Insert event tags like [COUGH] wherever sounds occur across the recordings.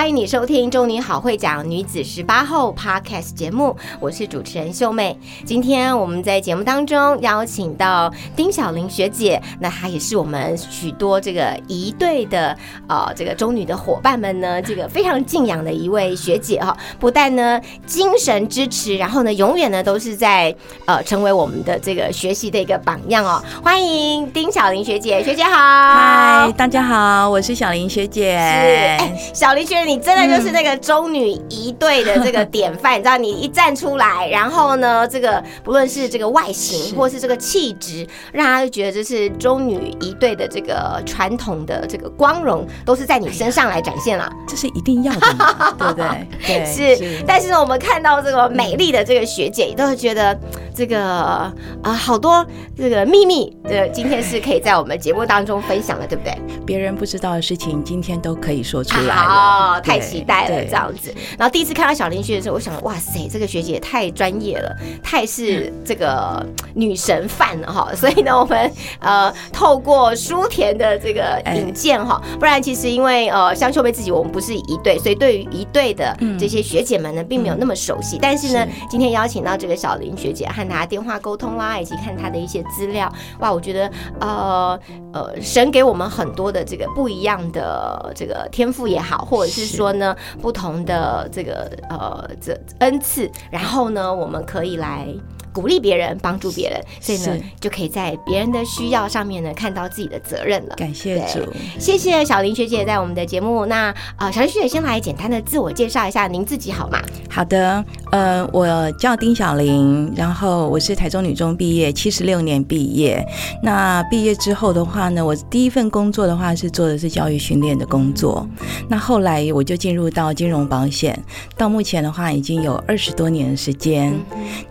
欢迎你收听《中女好会讲女子十八后》Podcast 节目，我是主持人秀妹。今天我们在节目当中邀请到丁小玲学姐，那她也是我们许多这个一队的呃这个中女的伙伴们呢，这个非常敬仰的一位学姐哈。不但呢精神支持，然后呢永远呢都是在呃成为我们的这个学习的一个榜样哦。欢迎丁小玲学姐，学姐好。嗨，大家好，我是小玲学姐。哎，小玲学姐，你真的就是那个中女一队的这个典范，你知道，你一站出来，然后呢，这个不论是这个外形或是这个气质，让他就觉得这是中女一队的这个传统的这个光荣，都是在你身上来展现了。这是一定要的嘛，[LAUGHS] 对不对？对，[LAUGHS] 是。但是呢，我们看到这个美丽的这个学姐，都会觉得这个啊，好多这个秘密，这今天是可以在我们节目当中分享的，对不对？别人不知道的事情，今天都可以说出来好，了。太期待了，这样子。然后第一次看到小林学的时候，我想，哇塞，这个学姐太专业了，太是这个女神范了哈。[LAUGHS] 所以呢，我们呃透过书田的这个引荐哈，不然其实因为呃香秀妹自己，我们不是一对，所以对于一对的这些学姐们呢，并没有那么熟悉。但是呢，今天邀请到这个小林学姐，和她电话沟通啦，以及看她的一些资料，哇，我觉得呃呃，神给我们很多的这个不一样的这个天赋也好，或者是说呢不同的这个呃这恩赐，然后呢，我们可以来。鼓励别人，帮助别人，所以呢，就可以在别人的需要上面呢，看到自己的责任了。感谢主，谢谢小林学姐在我们的节目。那呃，小林学姐先来简单的自我介绍一下您自己好吗？好的，呃，我叫丁小林，然后我是台中女中毕业，七十六年毕业。那毕业之后的话呢，我第一份工作的话是做的是教育训练的工作。那后来我就进入到金融保险，到目前的话已经有二十多年的时间。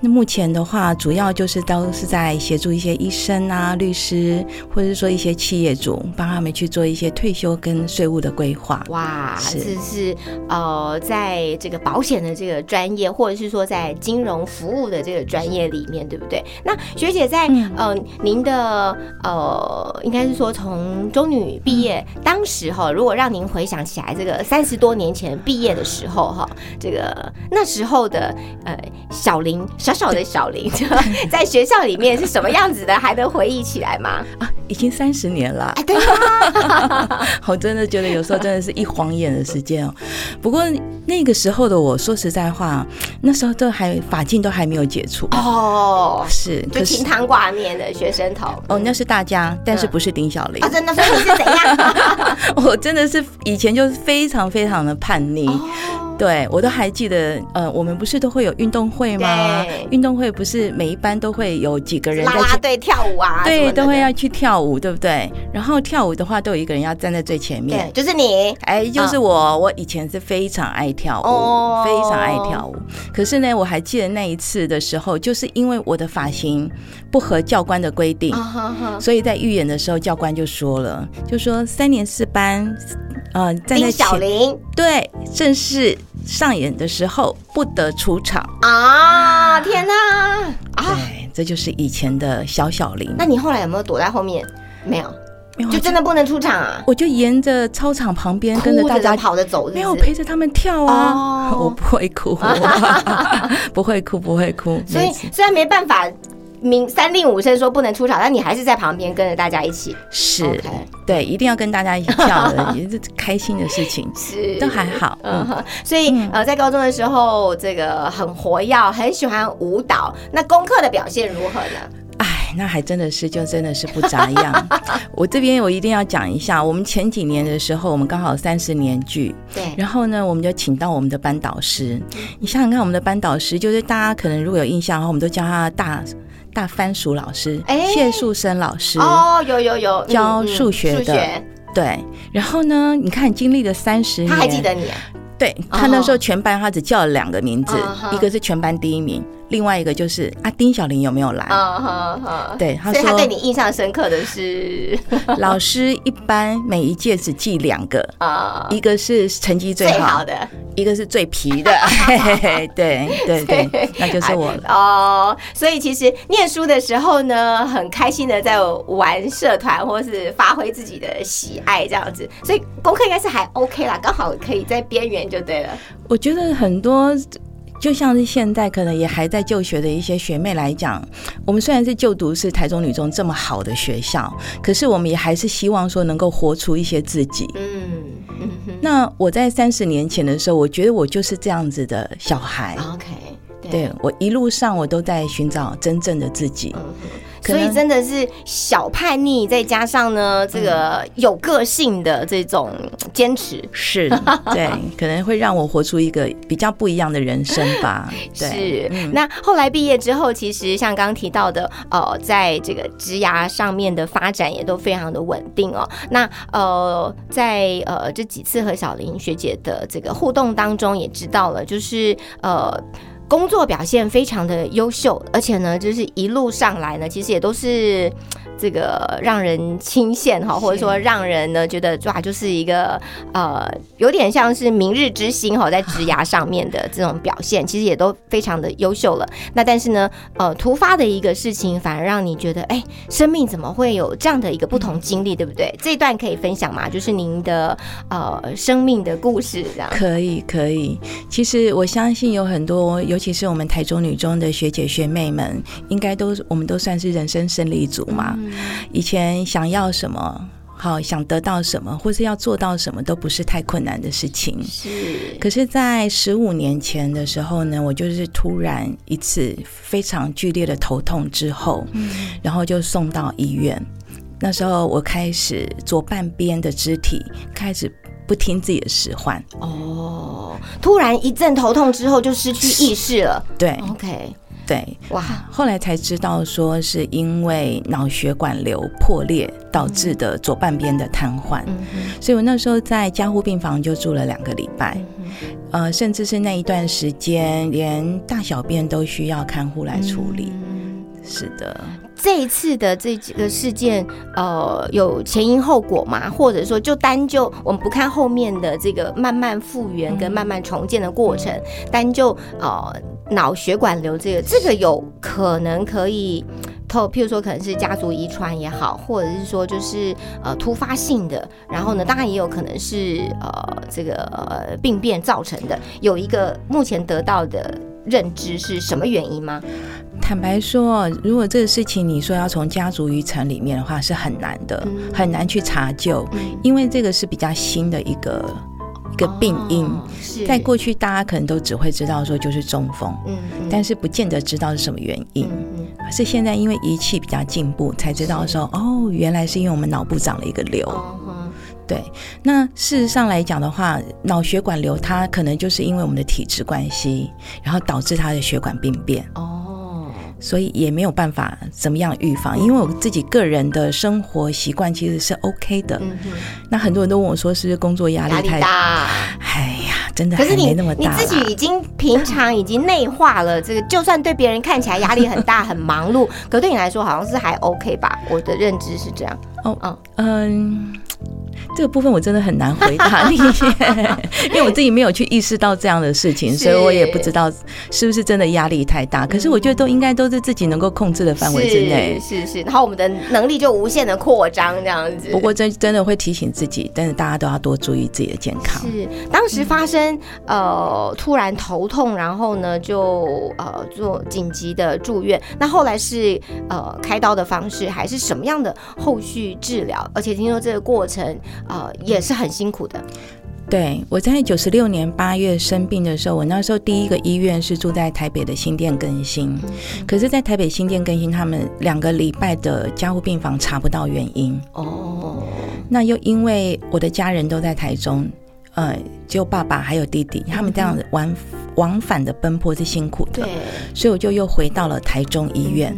那目前的话，主要就是都是在协助一些医生啊、律师，或者是说一些企业主，帮他们去做一些退休跟税务的规划。哇，这是呃，在这个保险的这个专业，或者是说在金融服务的这个专业里面，对不对？那学姐在呃，您的呃，应该是说从中女毕业，当时哈，如果让您回想起来，这个三十多年前毕业的时候哈，这个那时候的呃小林，小小的小林。在学校里面是什么样子的？还能回忆起来吗？啊，已经三十年了。对啊，[LAUGHS] 我真的觉得有时候真的是一晃眼的时间哦。不过那个时候的我说实在话，那时候都还法禁都还没有解除哦。是，就清汤挂面的学生头。哦，那是大家，但是不是丁小玲啊？真的，所以你是怎样？[LAUGHS] 我真的是以前就是非常非常的叛逆。对，我都还记得，呃，我们不是都会有运动会吗？运动会不是每一班都会有几个人拉拉队跳舞啊？对，都会要去跳舞，对不对？然后跳舞的话，都有一个人要站在最前面，就是你，哎，就是我。我以前是非常爱跳舞，非常爱跳舞。可是呢，我还记得那一次的时候，就是因为我的发型不合教官的规定，所以在预演的时候，教官就说了，就说三年四班，呃，站在小林，对，正式。上演的时候不得出场啊！天哪！啊，这就是以前的小小林。那你后来有没有躲在后面？没有，就真的不能出场啊！我就沿着操场旁边跟着大家跑着走，没有陪着他们跳啊！[LAUGHS] 我不会哭，不会哭，不会哭。所以虽然没办法。明三令五申说不能出场，但你还是在旁边跟着大家一起。是，对，一定要跟大家一起跳的，也是开心的事情。[LAUGHS] 是，都还好。嗯，所以呃，在高中的时候，这个很活跃，很喜欢舞蹈。那功课的表现如何呢？哎。哎，那还真的是就真的是不咋样。[LAUGHS] 我这边我一定要讲一下，我们前几年的时候，我们刚好三十年聚，对，然后呢，我们就请到我们的班导师。你想想看，我们的班导师就是大家可能如果有印象的话，我们都叫他大大番薯老师，哎。谢树生老师。哦，有有有，嗯教嗯数学。的对，然后呢，你看经历了三十年，他还记得你啊？对他那时候全班他只叫了两个名字，一个是全班第一名，另外一个就是啊丁小玲有没有来？嗯哼哼，对，他所以他说对你印象深刻的是 [LAUGHS] 老师一般每一届只记两个，啊，一个是成绩最好，的。一个是最皮的，[LAUGHS] [LAUGHS] 对对对，那就是我了。哦，所以其实念书的时候呢，很开心的在玩社团，或是发挥自己的喜爱这样子，所以功课应该是还 OK 啦，刚好可以在边缘就对了。我觉得很多。就像是现在可能也还在就学的一些学妹来讲，我们虽然是就读是台中女中这么好的学校，可是我们也还是希望说能够活出一些自己。嗯那我在三十年前的时候，我觉得我就是这样子的小孩。，OK，对。对我一路上我都在寻找真正的自己。嗯所以真的是小叛逆，再加上呢这个有个性的这种坚持，是，对，[LAUGHS] 可能会让我活出一个比较不一样的人生吧。[LAUGHS] 对，是，那后来毕业之后，其实像刚刚提到的，呃，在这个职涯上面的发展也都非常的稳定哦。那呃，在呃这几次和小林学姐的这个互动当中，也知道了，就是呃。工作表现非常的优秀，而且呢，就是一路上来呢，其实也都是这个让人倾羡哈，或者说让人呢觉得哇，就是一个呃，有点像是明日之星哈，在职涯 [LAUGHS] 上面的这种表现，其实也都非常的优秀了。那但是呢，呃，突发的一个事情，反而让你觉得，哎，生命怎么会有这样的一个不同经历，对不对？这一段可以分享吗？就是您的呃生命的故事，这样。可以可以。其实我相信有很多，尤其是我们台中女中的学姐学妹们，应该都我们都算是人生胜利组嘛。以前想要什么。好，想得到什么，或是要做到什么，都不是太困难的事情。是，可是，在十五年前的时候呢，我就是突然一次非常剧烈的头痛之后，然后就送到医院。那时候我开始左半边的肢体开始不听自己的使唤，哦，突然一阵头痛之后就失去意识了。对 OK，对。哇，后来才知道说是因为脑血管瘤破裂导致的左半边的瘫痪，嗯，所以我那时候在加护病房就住了两个礼拜。嗯呃，甚至是那一段时间，连大小便都需要看护来处理。嗯是的，这一次的这几个事件，呃，有前因后果吗？或者说，就单就我们不看后面的这个慢慢复原跟慢慢重建的过程，单就呃脑血管瘤这个，这个有可能可以透，譬如说可能是家族遗传也好，或者是说就是呃突发性的，然后呢，当然也有可能是呃这个呃病变造成的。有一个目前得到的认知是什么原因吗？坦白说，如果这个事情你说要从家族遗传里面的话，是很难的，嗯很难去查究，嗯因为这个是比较新的一个一个病因。在过去，大家可能都只会知道说就是中风，嗯嗯。但是不见得知道是什么原因。嗯嗯。是现在因为仪器比较进步，才知道说哦，原来是因为我们脑部长了一个瘤。哦对，那事实上来讲的话，脑血管瘤它可能就是因为我们的体质关系，然后导致它的血管病变，哦，所以也没有办法怎么样预防。因为我自己个人的生活习惯其实是 OK 的。那很多人都问我说，是不是工作压压力力太？大。哎呀，真的还可是你没那么大你自己已经平常已经内化了这个，就算对别人看起来压力很大、很忙碌，可对你来说好像是还 OK 吧？我的认知是这样。哦嗯嗯，[LAUGHS] 这个部分我真的很难回答你，[LAUGHS] 因为我自己没有去意识到这样的事情，所以我也不知道是不是真的压力太大。可是我觉得都应该都是自己能够控制的范围之内。是是是，然后我们的能力就无限的扩张这样子。不过真真的会提醒自己，但是大家都要多注意自己的健康。是当时发生呃突然头痛，然后呢就呃做紧急的住院。那后来是呃开刀的方式，还是什么样的后续治疗？而且听说这个过程呃也是很辛苦的。对，我在九十六年八月生病的时候，我那时候第一个医院是住在台北的新店更新，可是，在台北新店更新，他们两个礼拜的加护病房查不到原因。哦，那又因为我的家人都在台中，呃，只有爸爸还有弟弟，他们这样子往往返的奔波是辛苦的，对，所以我就又回到了台中医院。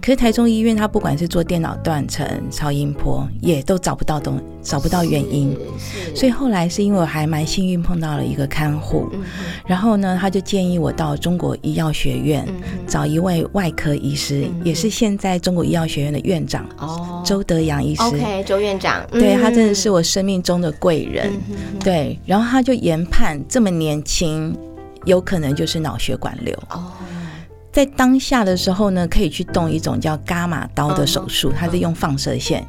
可是台中医院，它不管是做电脑断层、超音波，也都找不到东，找不到原因。是，所以后来是因为我还蛮幸运碰到了一个看护，嗯。然后呢，他就建议我到中国医药学院嗯找一位外科医师，嗯也是现在中国医药学院的院长哦。周德阳医师。，OK，周院长，对他真的嗯是我生命中的贵人。对，然后他就研判这么年轻，有可能就是脑血管瘤。哦，在当下的时候呢，可以去动一种叫伽马刀的手术，它是用放射线。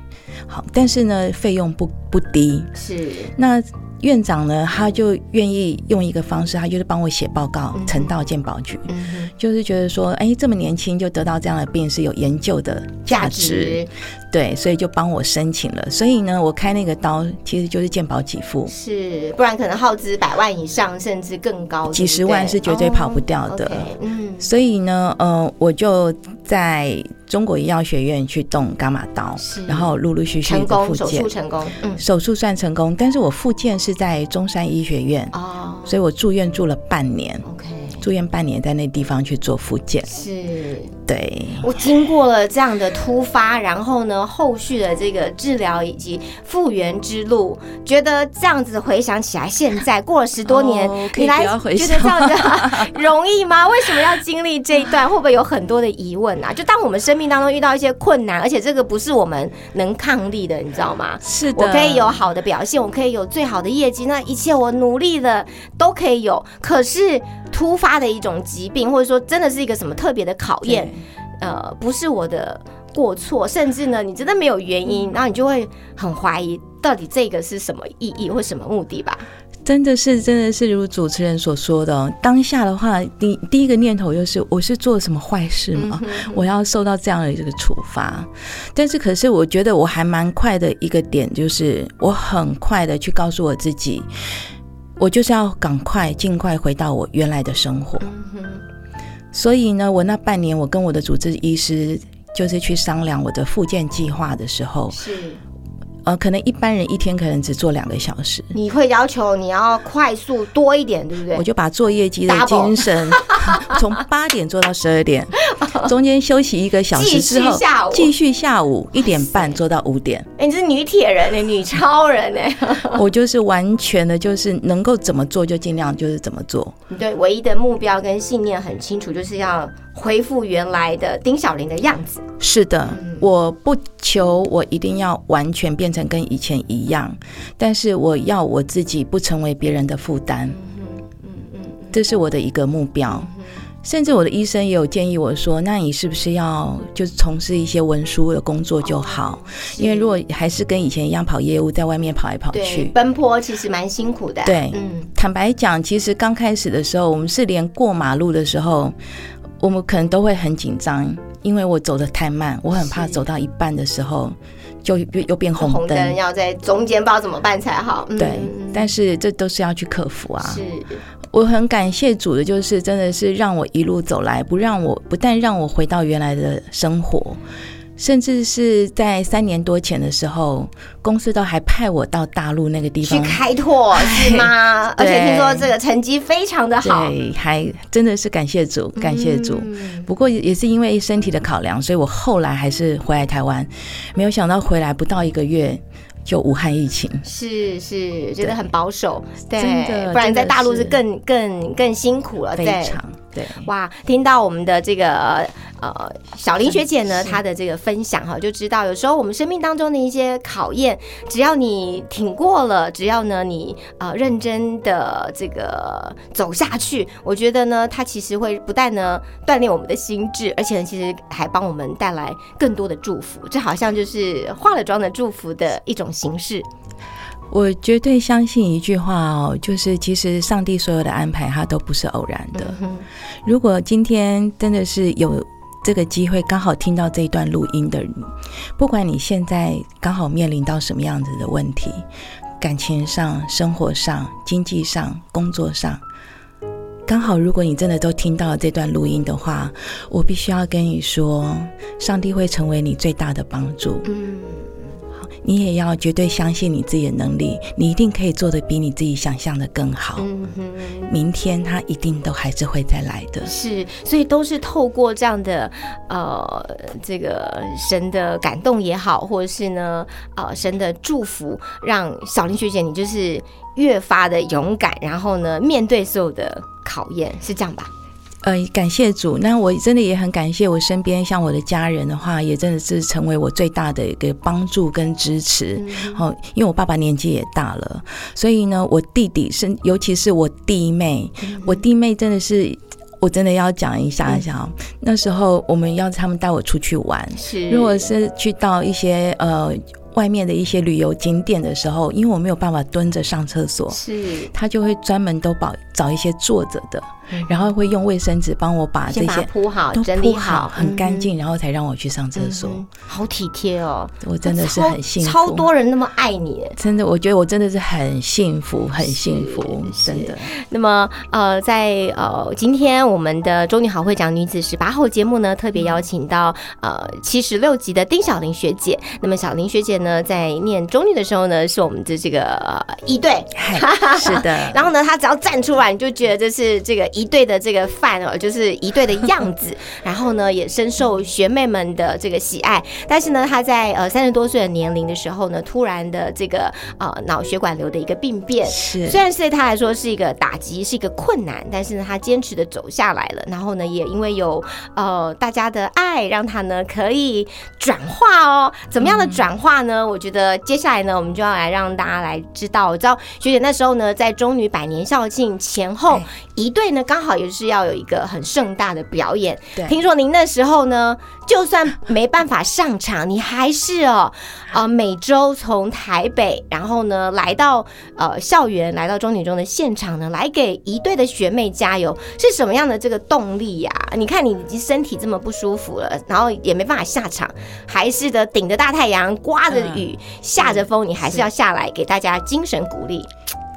好，但是呢，费用不不低。是，那院长呢，他就愿意用一个方式，他就是帮我写报告嗯，呈到健保局，嗯，就是觉得说，哎，这么年轻就得到这样的病是有研究的价值对，所以就帮我申请了。所以呢，我开那个刀其实就是健保给付。是，不然可能耗资百万以上，甚至更高，几十万是绝对跑不掉的。嗯，所以呢，呃，我就在中国医药学院去动伽马刀，然后陆陆续续的成功，手复健。术，成功，嗯，手术算成功，但是我复健是在中山医学院，哦。所以我住院住了半年，，OK，住院半年在那地方去做复健。是。对，我经过了这样的突发，然后呢，后续的这个治疗以及复原之路，觉得这样子回想起来，现在过了十多年，哦可以你来不要回觉得这样子 [LAUGHS] 容易吗？为什么要经历这一段？会不会有很多的疑问啊？就当我们生命当中遇到一些困难，而且这个不是我们能抗力的，你知道吗？是的，我可以有好的表现，我可以有最好的业绩，那一切我努力的都可以有。可是突发的一种疾病，或者说真的是一个什么特别的考验，呃，不是我的过错，甚至呢，你真的没有原因，然后你就会很怀疑，到底这个是什么意义或什么目的吧？真的是，真的是如主持人所说的哦，当下的话，第第一个念头就是我是做了什么坏事吗？我要受到这样的这个处罚。但是，可是我觉得我还蛮快的一个点，就是我很快的去告诉我自己，我就是要赶快尽快回到我原来的生活。所以呢，我那半年，我跟我的主治医师就是去商量我的复健计划的时候，是，呃，可能一般人一天可能只做两个小时，你会要求你要快速多一点，对不对？我就把做业绩的精神 [LAUGHS] 从八点做到十二点，[LAUGHS] 中间休息一个小时之后继续下午，一点半做到五点。哎、你是女铁人呢、女超人呢、[LAUGHS] 我就是完全的，就是能够怎么做就尽量就是怎么做。你对唯一的目标跟信念很清楚，就是要恢复原来的丁小玲的样子。是的，嗯我不求我一定要完全变成跟以前一样，但是我要我自己不成为别人的负担，嗯这是我的一个目标。甚至我的医生也有建议我说：“那你是不是要就是从事一些文书的工作就好？因为如果还是跟以前一样跑业务，在外面跑来跑去，奔波其实蛮辛苦的。对嗯，坦白讲，其实刚开始的时候，我们是连过马路的时候，我们可能都会很紧张，因为我走的太慢，我很怕走到一半的时候就又又变红红灯。要在中间，不知道怎么办才好。嗯对，嗯但是这都是要去克服啊。是我很感谢主的，就是真的是让我一路走来，不让我不但让我回到原来的生活，甚至是在三年多前的时候，公司都还派我到大陆那个地方去方。开拓 [LAUGHS] 是吗？而且对听说这个成绩非常的好。对，还真的是感谢主，感谢主。嗯不过也是因为身体的考量，所以我后来还是回来台湾。没有想到回来不到一个月，就武汉疫情。是是，觉得很保守，对，真的不然在大陆是更更更辛苦了，非对。常对，哇，听到我们的这个呃小林学姐呢，她的这个分享哈，就知道有时候我们生命当中的一些考验，只要你挺过了，只要呢你呃认真的这个走下去，我觉得呢，它其实会不但呢锻炼我们的心智，而且呢，其实还帮我们带来更多的祝福。这好像就是化了妆的祝福的一种形式。我绝对相信一句话哦，就是其实上帝所有的安排，它都不是偶然的。嗯如果今天真的是有这个机会，刚好听到这一段录音的你，不管你现在刚好面临到什么样子的问题，感情上、生活上、经济上、工作上。刚好，如果你真的都听到了这段录音的话，我必须要跟你说，上帝会成为你最大的帮助。嗯，你也要绝对相信你自己的能力，你一定可以做的比你自己想象的更好。嗯哼。明天他一定都还是会再来的。是，所以都是透过这样的呃，这个神的感动也好，或者是呢呃神的祝福，让小林学姐你就是越发的勇敢，然后呢面对所有的考验，是这样吧？呃，感谢主。那我真的也很感谢我身边像我的家人的话，也真的是成为我最大的一个帮助跟支持。好、因为我爸爸年纪也大了，所以呢，我弟弟是，尤其是我弟妹，我弟妹真的是。我真的要讲一下一下哦，那时候我们要他们带我出去玩，是，如果是去到一些呃外面的一些旅游景点的时候，因为我没有办法蹲着上厕所，是他就会专门都保找一些坐着的，然后会用卫生纸帮我把这些铺好，都整理铺好，很干嗯净，然后才让我去上厕所。嗯好体贴哦，我真的是很幸福，超多人那么爱你。真的，我觉得我真的是很幸福，很幸福，真的。那么，呃，在呃今天我们的中女好会讲女子十八号节目呢，特别邀请到呃七十六集的丁小玲学姐。那么小玲学姐呢，在念中女的时候呢，是我们的这个呃一队。嗨是的，[LAUGHS] 然后呢，她只要站出来，你就觉得这是这个一队的这个范哦，就是一队的样子。[LAUGHS] 然后呢，也深受学妹们的这个喜爱。但是呢，她在呃三十多岁的年龄的时候呢，突然的这个呃脑血管瘤的一个病变，是虽然是对他来说是一个打击，是一个困难，但是呢，他坚持的走下来了。然后呢，也因为有呃大家的爱，让他呢可以转化哦。怎么样的转化呢？我觉得接下来呢，我们就要来让大家来知道。我知道学姐那时候呢，在中女百年校庆前后哎，一队呢刚好也是要有一个很盛大的表演。对。听说您那时候呢，就算没办法上场，你还是哦，[LAUGHS] 呃，每周从台北，然后呢来到呃校园，来到中女中的现场呢，来给一队的学妹加油，是什么样的这个动力呀、你看你已经身体这么不舒服了，然后也没办法下场，还是的顶着大太阳，刮着雨，下着风，你还是。要下来给大家精神鼓励。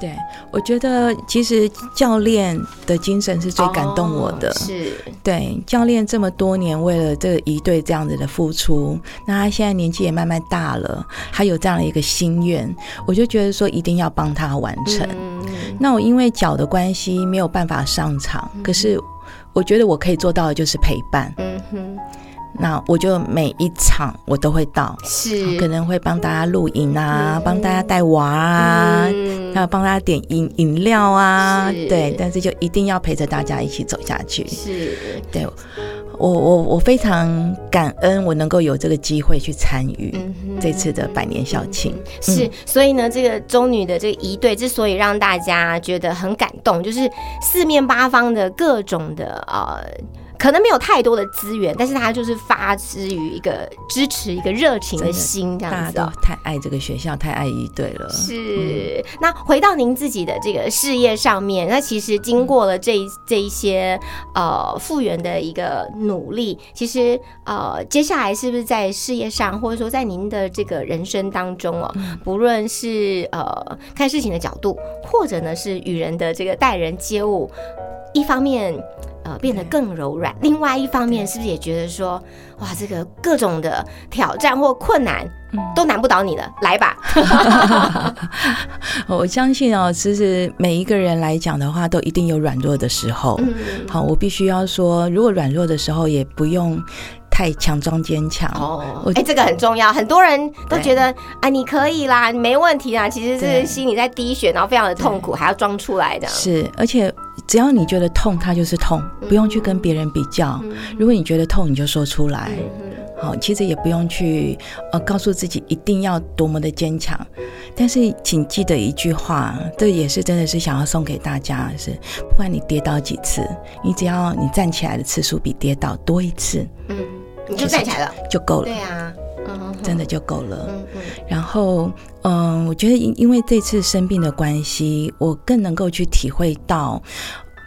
对，我觉得其实教练的精神是最感动我的。哦是对，教练这么多年为了这一队这样子的付出，那他现在年纪也慢慢大了，他有这样的一个心愿，我就觉得说一定要帮他完成。嗯那我因为脚的关系没有办法上场，可是我觉得我可以做到的就是陪伴。嗯哼，那我就每一场我都会到，是可能会帮大家录影啊嗯，帮大家带娃啊，嗯还有帮大家点饮饮料啊，是对，但是就一定要陪着大家一起走下去。是对我，我我非常感恩我能够有这个机会去参与这次的百年校庆。是，所以呢，这个中女的这个一队之所以让大家觉得很感动，就是四面八方的各种的呃。可能没有太多的资源，但是他就是发之于一个支持、一个热情的心，这大家都样子哦。太爱这个学校，太爱一队了。是，那回到您自己的这个事业上面，那其实经过了这这一些呃复原的一个努力，其实呃接下来是不是在事业上，或者说在您的这个人生当中哦，不论是呃看事情的角度，或者呢是与人的这个待人接物，一方面。呃，变得更柔软。另外一方面，是不是也觉得说，哇，这个各种的挑战或困难都难不倒你了？来吧，[LAUGHS] 我相信哦，其实每一个人来讲的话，都一定有软弱的时候。嗯，好，我必须要说，如果软弱的时候，也不用太强装坚强。哦我，哎、这个很重要，很多人都觉得啊，你可以啦，你没问题啦，其实是心里在滴血，然后非常的痛苦，还要装出来的。是，而且只要你觉得痛，它就是痛，不用去跟别人比较。如果你觉得痛，你就说出来。嗯好，其实也不用去呃告诉自己一定要多么的坚强，但是请记得一句话，这也是真的是想要送给大家的是，不管你跌倒几次，你只要你站起来的次数比跌倒多一次嗯，你就站起来了。就够了。对，啊，嗯，真的就够了。嗯嗯然后，嗯，我觉得因因为这次生病的关系，我更能够去体会到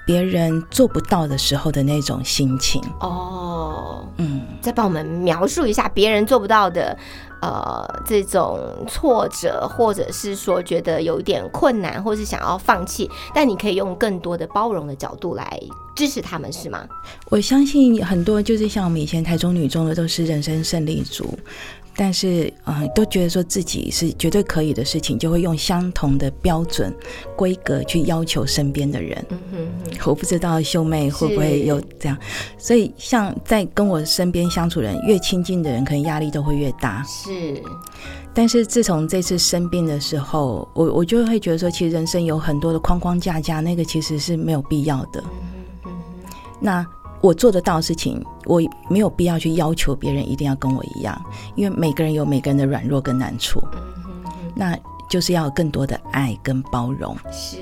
别人做不到的时候的那种心情。哦，嗯，再帮我们描述一下别人做不到的，呃，这种挫折，或者是说觉得有一点困难，或是想要放弃，但你可以用更多的包容的角度来支持他们，是吗？我相信很多就是像我们以前台中女中的都是人生胜利组，但是嗯，都觉得说自己是绝对可以的事情，就会用相同的标准规格去要求身边的人。嗯哼哼，我不知道秀妹会不会有这样，所以像在跟我身边相处的人越亲近的人，可能压力都会越大。是，但是自从这次生病的时候，我我就会觉得说，其实人生有很多的框框架架，那个其实是没有必要的。那我做得到的事情，我没有必要去要求别人一定要跟我一样，因为每个人有每个人的软弱跟难处。那就是要有更多的爱跟包容，是，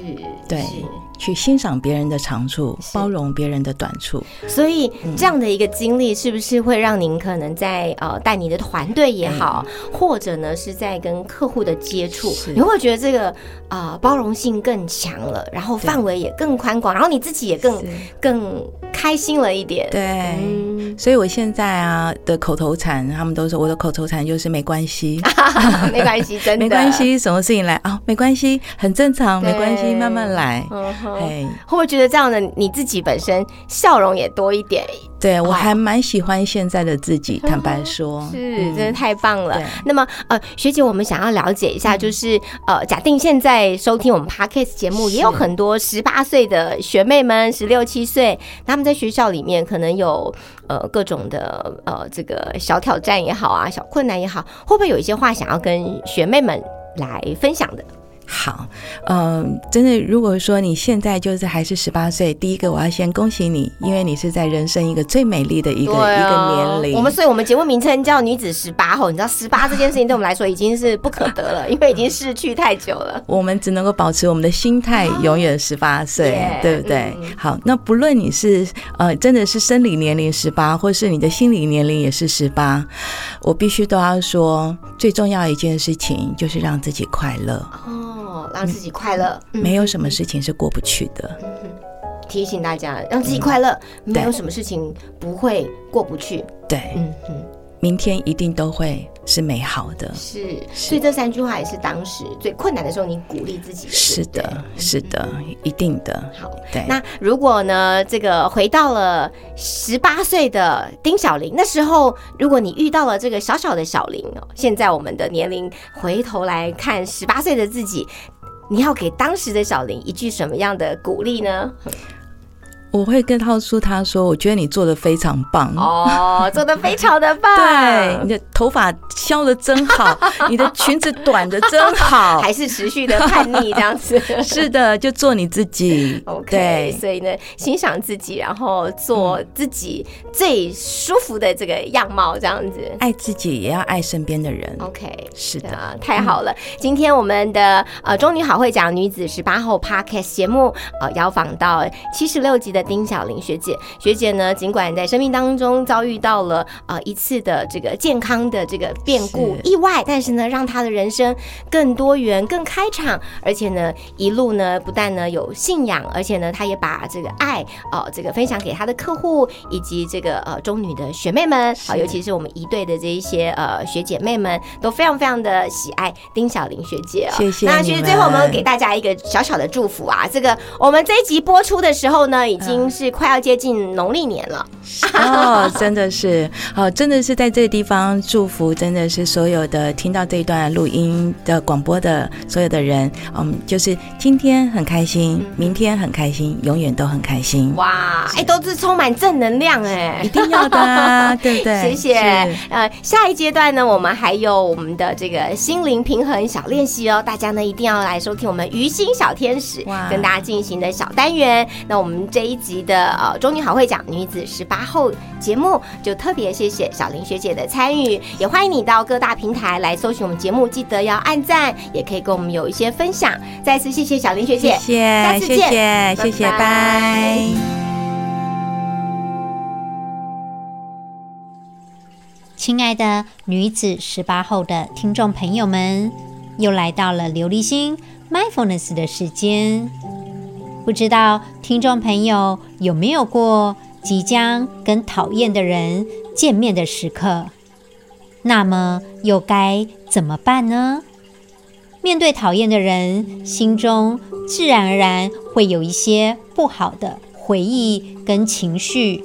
对。是去欣赏别人的长处，包容别人的短处。所以这样的一个经历，是不是会让您可能在呃带你的团队也好，或者呢是在跟客户的接触，你会觉得这个呃包容性更强了，然后范围也更宽广，然后你自己也更更开心了一点。对。嗯，所以我现在啊的口头禅，他们都说我的口头禅就是没关系，[LAUGHS] 没关系，真的 [LAUGHS] 没关。系，什么事情来啊、没关系，很正常，没关系，慢慢来。嗯哼，哎，会不会觉得这样的你自己本身笑容也多一点？对我哦还蛮喜欢现在的自己，[LAUGHS] 坦白说，是，嗯真的太棒了。那么，呃，学姐，我们想要了解一下，就是呃，假定现在收听我们 podcast 节目，也有很多十八岁的学妹们，十六七岁，他们在学校里面可能有呃各种的呃这个小挑战也好啊，小困难也好，会不会有一些话想要跟学妹们来分享的？好，嗯、真的，如果说你现在就是还是十八岁，第一个我要先恭喜你，因为你是在人生一个最美丽的一个、啊一个年龄。我们所以我们节目名称叫女子十八后，你知道十八这件事情对我们来说已经是不可得了，因为已经逝去太久了。我们只能够保持我们的心态永远十八岁对不对？嗯好，那不论你是呃真的是生理年龄十八，或是你的心理年龄也是十八，我必须都要说，最重要一件事情就是让自己快乐，哦，让自己快乐，嗯。没有什么事情是过不去的。提醒大家，让自己快乐，嗯没有什么事情不会过不去。对，嗯嗯，明天一定都会是美好的。是，所以这三句话也是当时最困难的时候你鼓励自己的。是的，是的，一定的。好，对，那如果呢，这个回到了十八岁的丁小玲，那时候如果你遇到了这个小小的小玲哦，现在我们的年龄回头来看十八岁的自己，你要给当时的小玲一句什么样的鼓励呢？我会跟告诉他说，我觉得你做的非常棒。哦，做的非常的棒，对，你的头发削的真好，[LAUGHS] 你的裙子短的真好。还是持续的叛逆这样子。是的，就做你自己。OK，对，所以呢，欣赏自己，然后做自己最舒服的这个样貌，这样子。爱自己也要爱身边的人。OK，是的，啊，太好了！今天我们的呃中女好会讲女子十八后 Podcast 节目，呃，邀访到七十六集的丁小玲学姐。学姐呢，尽管在生命当中遭遇到了呃一次的这个健康的这个变故意外，但是呢，让她的人生更多元、更开场，而且呢，一路呢不但呢有信仰，而且呢，她也把这个爱呃这个分享给她的客户以及这个呃中女的学妹们啊、尤其是我们一队的这一些呃学姐妹们，都非常非常的喜爱丁小玲学姐哦。谢谢那其实最后我们给大家一个小小的祝福啊，这个我们这一集播出的时候呢，已经是快要接近农历年了。哦，真的是，哦，真的是在这个地方祝福，真的是所有的听到这一段录音的广播的所有的人，嗯，就是今天很开心，明天很开心，永远都很开心。哇，哎，都是充满正能量哎一。定要的啊，[LAUGHS] 对不对？谢谢。呃，下一阶段呢，我们还有我们的这个心灵平衡小练习哦，大家呢一定要来收听我们鱼心小天使跟大家进行的小单元。那我们这一集的呃中女好会讲女子十八后节目，就特别谢谢小林学姐的参与，也欢迎你到各大平台来搜寻我们节目，记得要按赞，也可以跟我们有一些分享。再次谢谢小林学姐，谢谢，下次见谢谢，谢谢，拜拜拜。亲爱的女子十八后的听众朋友们，又来到了琉璃心 mindfulness 的时间。不知道听众朋友有没有过即将跟讨厌的人见面的时刻？那么又该怎么办呢？面对讨厌的人，心中自然而然会有一些不好的回忆跟情绪。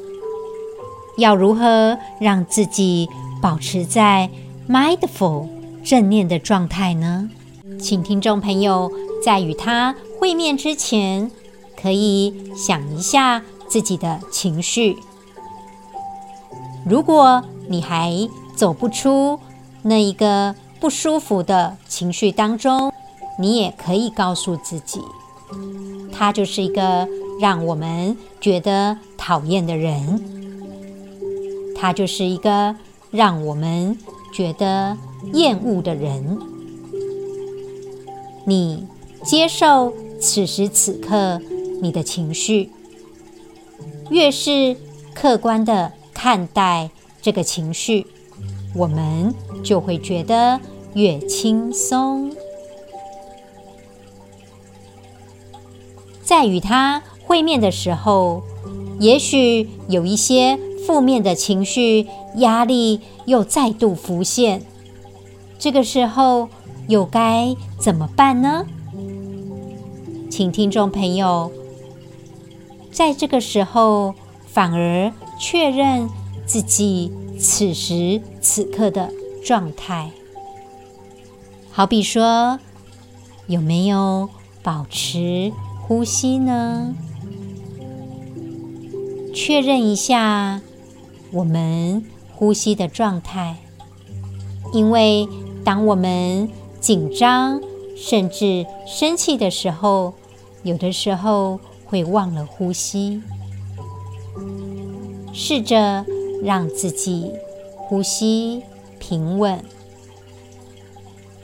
要如何让自己保持在 mindful 正念的状态呢？请听众朋友在与他会面之前，可以想一下自己的情绪。如果你还走不出那一个不舒服的情绪当中，你也可以告诉自己，他就是一个让我们觉得讨厌的人，他就是一个让我们觉得厌恶的人。你接受此时此刻你的情绪，越是客观的看待这个情绪，我们就会觉得越轻松。在与他会面的时候，也许有一些负面的情绪、压力又再度浮现，这个时候。又该怎么办呢？请听众朋友在这个时候反而确认自己此时此刻的状态，好比说有没有保持呼吸呢？确认一下我们呼吸的状态，因为当我们紧张甚至生气的时候，有的时候会忘了呼吸。试着让自己呼吸平稳，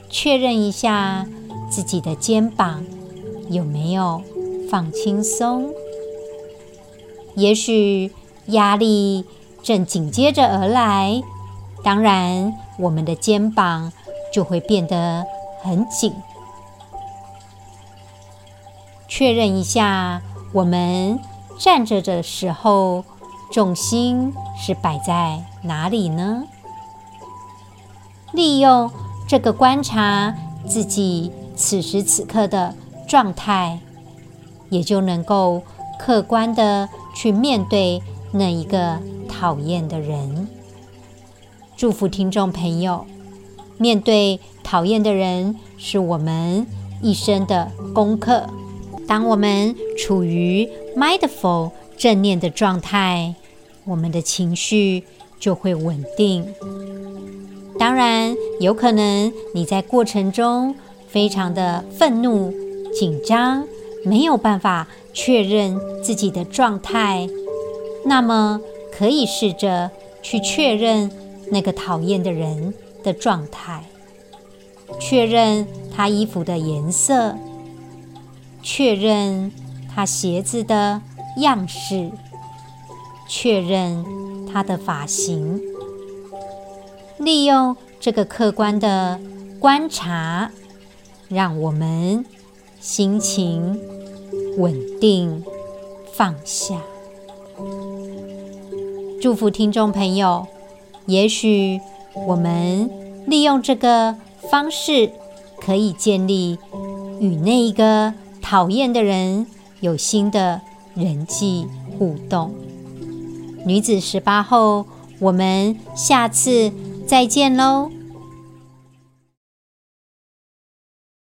确认一下自己的肩膀有没有放轻松。也许压力正紧接着而来，当然我们的肩膀。就会变得很紧。确认一下，我们站着的时候，重心是摆在哪里呢？利用这个观察自己此时此刻的状态，也就能够客观的去面对那一个讨厌的人。祝福听众朋友。面对讨厌的人，是我们一生的功课。当我们处于 mindful 正念的状态，我们的情绪就会稳定。当然，有可能你在过程中非常的愤怒、紧张，没有办法确认自己的状态，那么可以试着去确认那个讨厌的人。的状态，确认他衣服的颜色，确认他鞋子的样式，确认他的发型。利用这个客观的观察，让我们心情稳定放下。祝福听众朋友，也许。我们利用这个方式，可以建立与那一个讨厌的人有新的人际互动。女子十八后，我们下次再见喽。